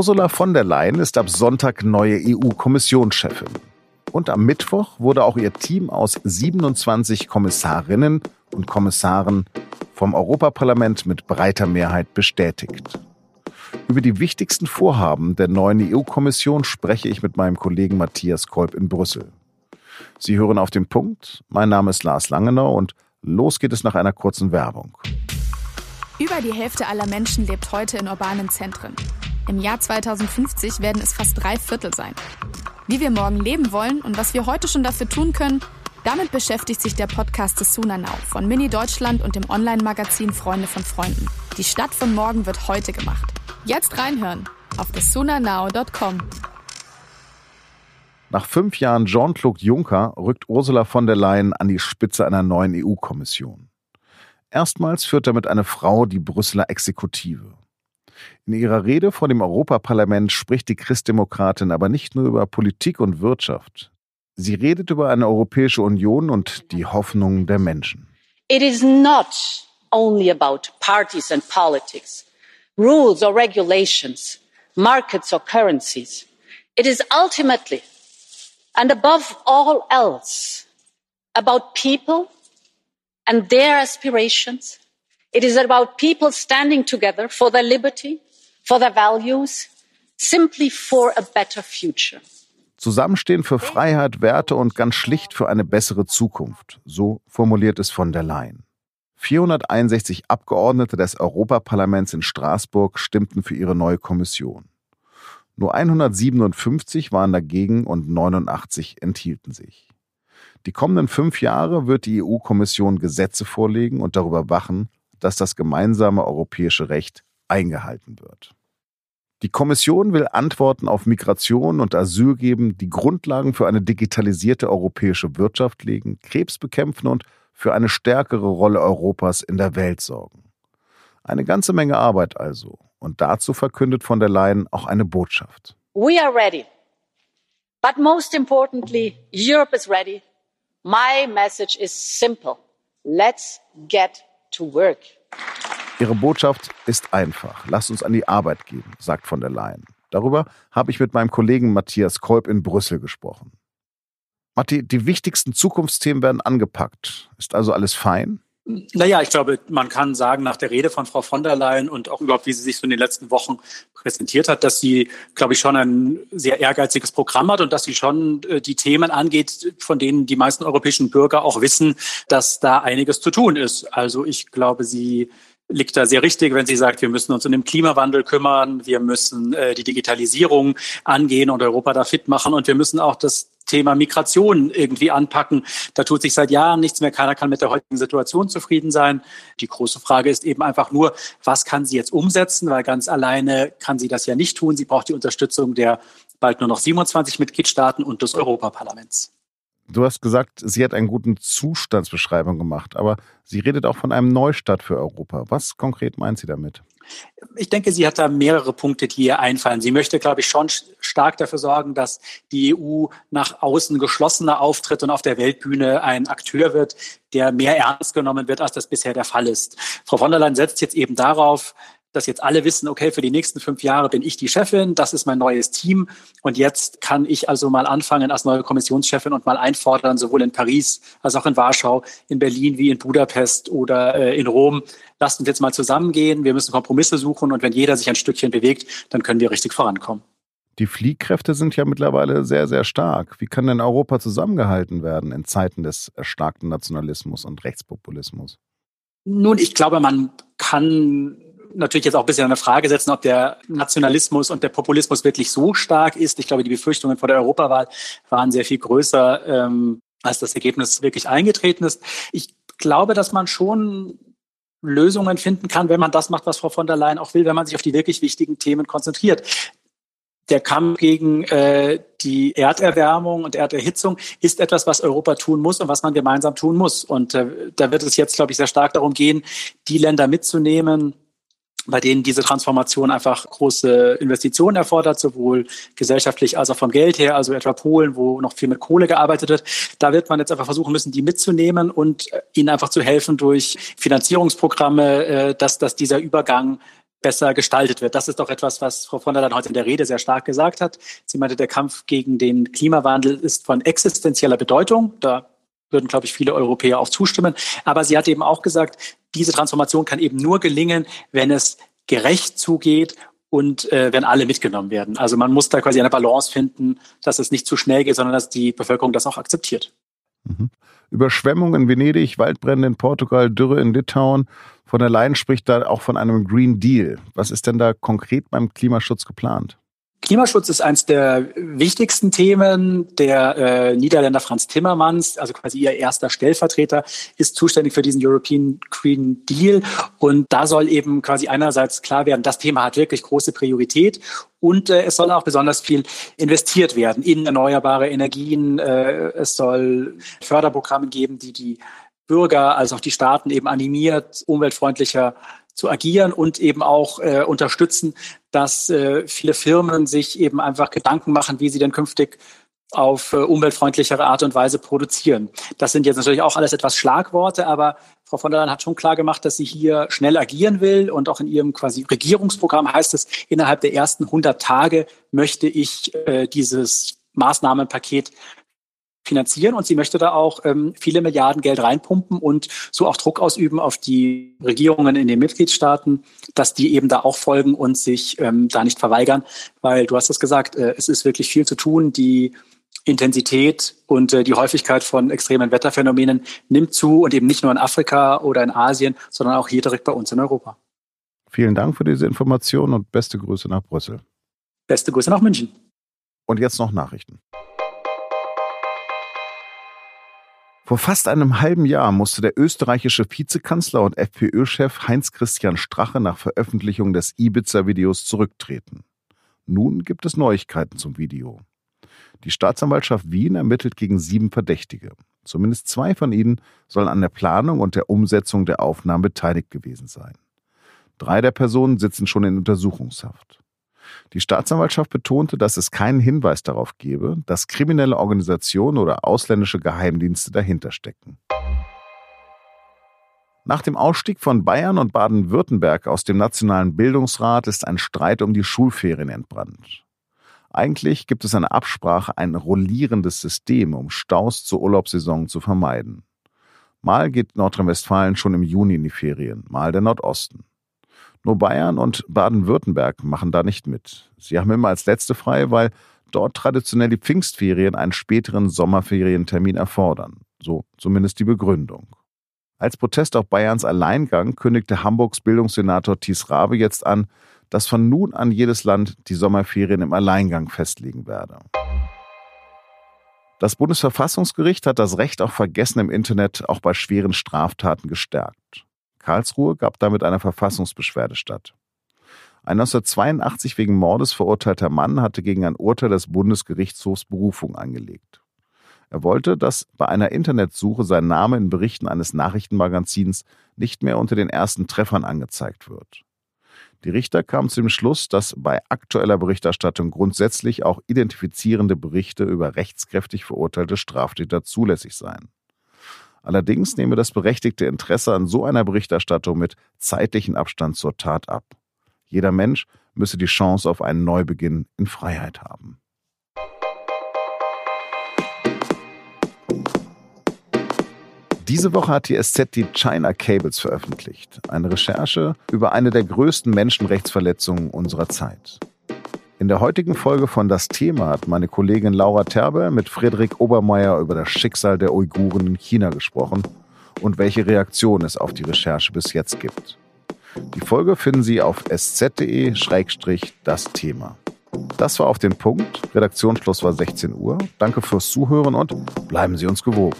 Ursula von der Leyen ist ab Sonntag neue EU-Kommissionschefin. Und am Mittwoch wurde auch ihr Team aus 27 Kommissarinnen und Kommissaren vom Europaparlament mit breiter Mehrheit bestätigt. Über die wichtigsten Vorhaben der neuen EU-Kommission spreche ich mit meinem Kollegen Matthias Kolb in Brüssel. Sie hören auf den Punkt. Mein Name ist Lars Langenau und los geht es nach einer kurzen Werbung. Über die Hälfte aller Menschen lebt heute in urbanen Zentren. Im Jahr 2050 werden es fast drei Viertel sein. Wie wir morgen leben wollen und was wir heute schon dafür tun können, damit beschäftigt sich der Podcast des Sunanau von Mini Deutschland und dem Online-Magazin Freunde von Freunden. Die Stadt von morgen wird heute gemacht. Jetzt reinhören auf thesunanau.com. Nach fünf Jahren Jean-Claude Juncker rückt Ursula von der Leyen an die Spitze einer neuen EU-Kommission. Erstmals führt damit eine Frau die Brüsseler Exekutive. In ihrer Rede vor dem Europaparlament spricht die Christdemokratin aber nicht nur über Politik und Wirtschaft. Sie redet über eine Europäische Union und die Hoffnungen der Menschen. It is not only about parties and politics, rules or regulations, markets or currencies. It is ultimately and above all else about people and their aspirations it is about people standing together for their liberty for their values simply for a better future. Zusammenstehen für Freiheit, Werte und ganz schlicht für eine bessere Zukunft. So formuliert es von der Leyen. 461 Abgeordnete des Europaparlaments in Straßburg stimmten für ihre neue Kommission. Nur 157 waren dagegen und 89 enthielten sich. Die kommenden fünf Jahre wird die EU-Kommission Gesetze vorlegen und darüber wachen, dass das gemeinsame europäische Recht eingehalten wird. Die Kommission will Antworten auf Migration und Asyl geben, die Grundlagen für eine digitalisierte europäische Wirtschaft legen, Krebs bekämpfen und für eine stärkere Rolle Europas in der Welt sorgen. Eine ganze Menge Arbeit also. Und dazu verkündet von der Leyen auch eine Botschaft. We are ready. But most importantly, Europe is ready. My message is simple. Let's get to work. Ihre Botschaft ist einfach. Lasst uns an die Arbeit gehen, sagt von der Leyen. Darüber habe ich mit meinem Kollegen Matthias Kolb in Brüssel gesprochen. Matti, die wichtigsten Zukunftsthemen werden angepackt. Ist also alles fein? Naja, ich glaube, man kann sagen, nach der Rede von Frau von der Leyen und auch überhaupt, wie sie sich so in den letzten Wochen präsentiert hat, dass sie, glaube ich, schon ein sehr ehrgeiziges Programm hat und dass sie schon äh, die Themen angeht, von denen die meisten europäischen Bürger auch wissen, dass da einiges zu tun ist. Also ich glaube, sie liegt da sehr richtig, wenn sie sagt, wir müssen uns um den Klimawandel kümmern, wir müssen äh, die Digitalisierung angehen und Europa da fit machen und wir müssen auch das Thema Migration irgendwie anpacken. Da tut sich seit Jahren nichts mehr. Keiner kann mit der heutigen Situation zufrieden sein. Die große Frage ist eben einfach nur, was kann sie jetzt umsetzen? Weil ganz alleine kann sie das ja nicht tun. Sie braucht die Unterstützung der bald nur noch 27 Mitgliedstaaten und des Europaparlaments. Du hast gesagt, sie hat einen guten Zustandsbeschreibung gemacht, aber sie redet auch von einem Neustart für Europa. Was konkret meint sie damit? Ich denke, sie hat da mehrere Punkte, die ihr einfallen. Sie möchte, glaube ich, schon stark dafür sorgen, dass die EU nach außen geschlossener auftritt und auf der Weltbühne ein Akteur wird, der mehr ernst genommen wird, als das bisher der Fall ist. Frau von der Leyen setzt jetzt eben darauf, dass jetzt alle wissen, okay, für die nächsten fünf Jahre bin ich die Chefin, das ist mein neues Team und jetzt kann ich also mal anfangen als neue Kommissionschefin und mal einfordern, sowohl in Paris als auch in Warschau, in Berlin wie in Budapest oder äh, in Rom. Lasst uns jetzt mal zusammengehen, wir müssen Kompromisse suchen und wenn jeder sich ein Stückchen bewegt, dann können wir richtig vorankommen. Die Fliehkräfte sind ja mittlerweile sehr, sehr stark. Wie kann denn Europa zusammengehalten werden in Zeiten des erstarkten Nationalismus und Rechtspopulismus? Nun, ich glaube, man kann natürlich jetzt auch ein bisschen eine Frage setzen, ob der Nationalismus und der Populismus wirklich so stark ist. Ich glaube, die Befürchtungen vor der Europawahl waren sehr viel größer, ähm, als das Ergebnis wirklich eingetreten ist. Ich glaube, dass man schon Lösungen finden kann, wenn man das macht, was Frau von der Leyen auch will, wenn man sich auf die wirklich wichtigen Themen konzentriert. Der Kampf gegen äh, die Erderwärmung und Erderhitzung ist etwas, was Europa tun muss und was man gemeinsam tun muss. Und äh, da wird es jetzt, glaube ich, sehr stark darum gehen, die Länder mitzunehmen, bei denen diese Transformation einfach große Investitionen erfordert, sowohl gesellschaftlich als auch vom Geld her, also etwa Polen, wo noch viel mit Kohle gearbeitet wird. Da wird man jetzt einfach versuchen müssen, die mitzunehmen und äh, ihnen einfach zu helfen durch Finanzierungsprogramme, äh, dass, dass dieser Übergang besser gestaltet wird. Das ist doch etwas, was Frau von der Leyen heute in der Rede sehr stark gesagt hat. Sie meinte, der Kampf gegen den Klimawandel ist von existenzieller Bedeutung. Da würden, glaube ich, viele Europäer auch zustimmen. Aber sie hat eben auch gesagt, diese Transformation kann eben nur gelingen, wenn es gerecht zugeht und äh, wenn alle mitgenommen werden. Also man muss da quasi eine Balance finden, dass es nicht zu schnell geht, sondern dass die Bevölkerung das auch akzeptiert. Mhm. Überschwemmungen in Venedig, Waldbrände in Portugal, Dürre in Litauen. Von der Leyen spricht da auch von einem Green Deal. Was ist denn da konkret beim Klimaschutz geplant? Klimaschutz ist eines der wichtigsten Themen. Der äh, Niederländer Franz Timmermans, also quasi ihr erster Stellvertreter, ist zuständig für diesen European Green Deal. Und da soll eben quasi einerseits klar werden, das Thema hat wirklich große Priorität. Und äh, es soll auch besonders viel investiert werden in erneuerbare Energien. Äh, es soll Förderprogramme geben, die die Bürger als auch die Staaten eben animiert, umweltfreundlicher zu agieren und eben auch äh, unterstützen, dass äh, viele Firmen sich eben einfach Gedanken machen, wie sie denn künftig auf äh, umweltfreundlichere Art und Weise produzieren. Das sind jetzt natürlich auch alles etwas Schlagworte, aber Frau von der Leyen hat schon klar gemacht, dass sie hier schnell agieren will und auch in ihrem quasi Regierungsprogramm heißt es, innerhalb der ersten 100 Tage möchte ich äh, dieses Maßnahmenpaket finanzieren und sie möchte da auch ähm, viele Milliarden Geld reinpumpen und so auch Druck ausüben auf die Regierungen in den Mitgliedstaaten, dass die eben da auch folgen und sich ähm, da nicht verweigern, weil du hast es gesagt, äh, es ist wirklich viel zu tun. Die Intensität und äh, die Häufigkeit von extremen Wetterphänomenen nimmt zu und eben nicht nur in Afrika oder in Asien, sondern auch hier direkt bei uns in Europa. Vielen Dank für diese Information und beste Grüße nach Brüssel. Beste Grüße nach München. Und jetzt noch Nachrichten. Vor fast einem halben Jahr musste der österreichische Vizekanzler und FPÖ-Chef Heinz-Christian Strache nach Veröffentlichung des Ibiza-Videos zurücktreten. Nun gibt es Neuigkeiten zum Video. Die Staatsanwaltschaft Wien ermittelt gegen sieben Verdächtige. Zumindest zwei von ihnen sollen an der Planung und der Umsetzung der Aufnahmen beteiligt gewesen sein. Drei der Personen sitzen schon in Untersuchungshaft. Die Staatsanwaltschaft betonte, dass es keinen Hinweis darauf gebe, dass kriminelle Organisationen oder ausländische Geheimdienste dahinter stecken. Nach dem Ausstieg von Bayern und Baden-Württemberg aus dem Nationalen Bildungsrat ist ein Streit um die Schulferien entbrannt. Eigentlich gibt es eine Absprache, ein rollierendes System, um Staus zur Urlaubssaison zu vermeiden. Mal geht Nordrhein-Westfalen schon im Juni in die Ferien, mal der Nordosten. Nur Bayern und Baden-Württemberg machen da nicht mit. Sie haben immer als letzte frei, weil dort traditionell die Pfingstferien einen späteren Sommerferientermin erfordern. So zumindest die Begründung. Als Protest auf Bayerns Alleingang kündigte Hamburgs Bildungssenator Thies Rabe jetzt an, dass von nun an jedes Land die Sommerferien im Alleingang festlegen werde. Das Bundesverfassungsgericht hat das Recht auf Vergessen im Internet auch bei schweren Straftaten gestärkt. Karlsruhe gab damit eine Verfassungsbeschwerde statt. Ein 1982 wegen Mordes verurteilter Mann hatte gegen ein Urteil des Bundesgerichtshofs Berufung eingelegt. Er wollte, dass bei einer Internetsuche sein Name in Berichten eines Nachrichtenmagazins nicht mehr unter den ersten Treffern angezeigt wird. Die Richter kamen zu dem Schluss, dass bei aktueller Berichterstattung grundsätzlich auch identifizierende Berichte über rechtskräftig verurteilte Straftäter zulässig seien. Allerdings nehme das berechtigte Interesse an so einer Berichterstattung mit zeitlichen Abstand zur Tat ab. Jeder Mensch müsse die Chance auf einen Neubeginn in Freiheit haben. Diese Woche hat die SZ die China Cables veröffentlicht, eine Recherche über eine der größten Menschenrechtsverletzungen unserer Zeit. In der heutigen Folge von Das Thema hat meine Kollegin Laura Terbe mit Friedrich Obermeier über das Schicksal der Uiguren in China gesprochen und welche Reaktion es auf die Recherche bis jetzt gibt. Die Folge finden Sie auf sz.de-das Thema. Das war auf den Punkt. Redaktionsschluss war 16 Uhr. Danke fürs Zuhören und bleiben Sie uns gewogen.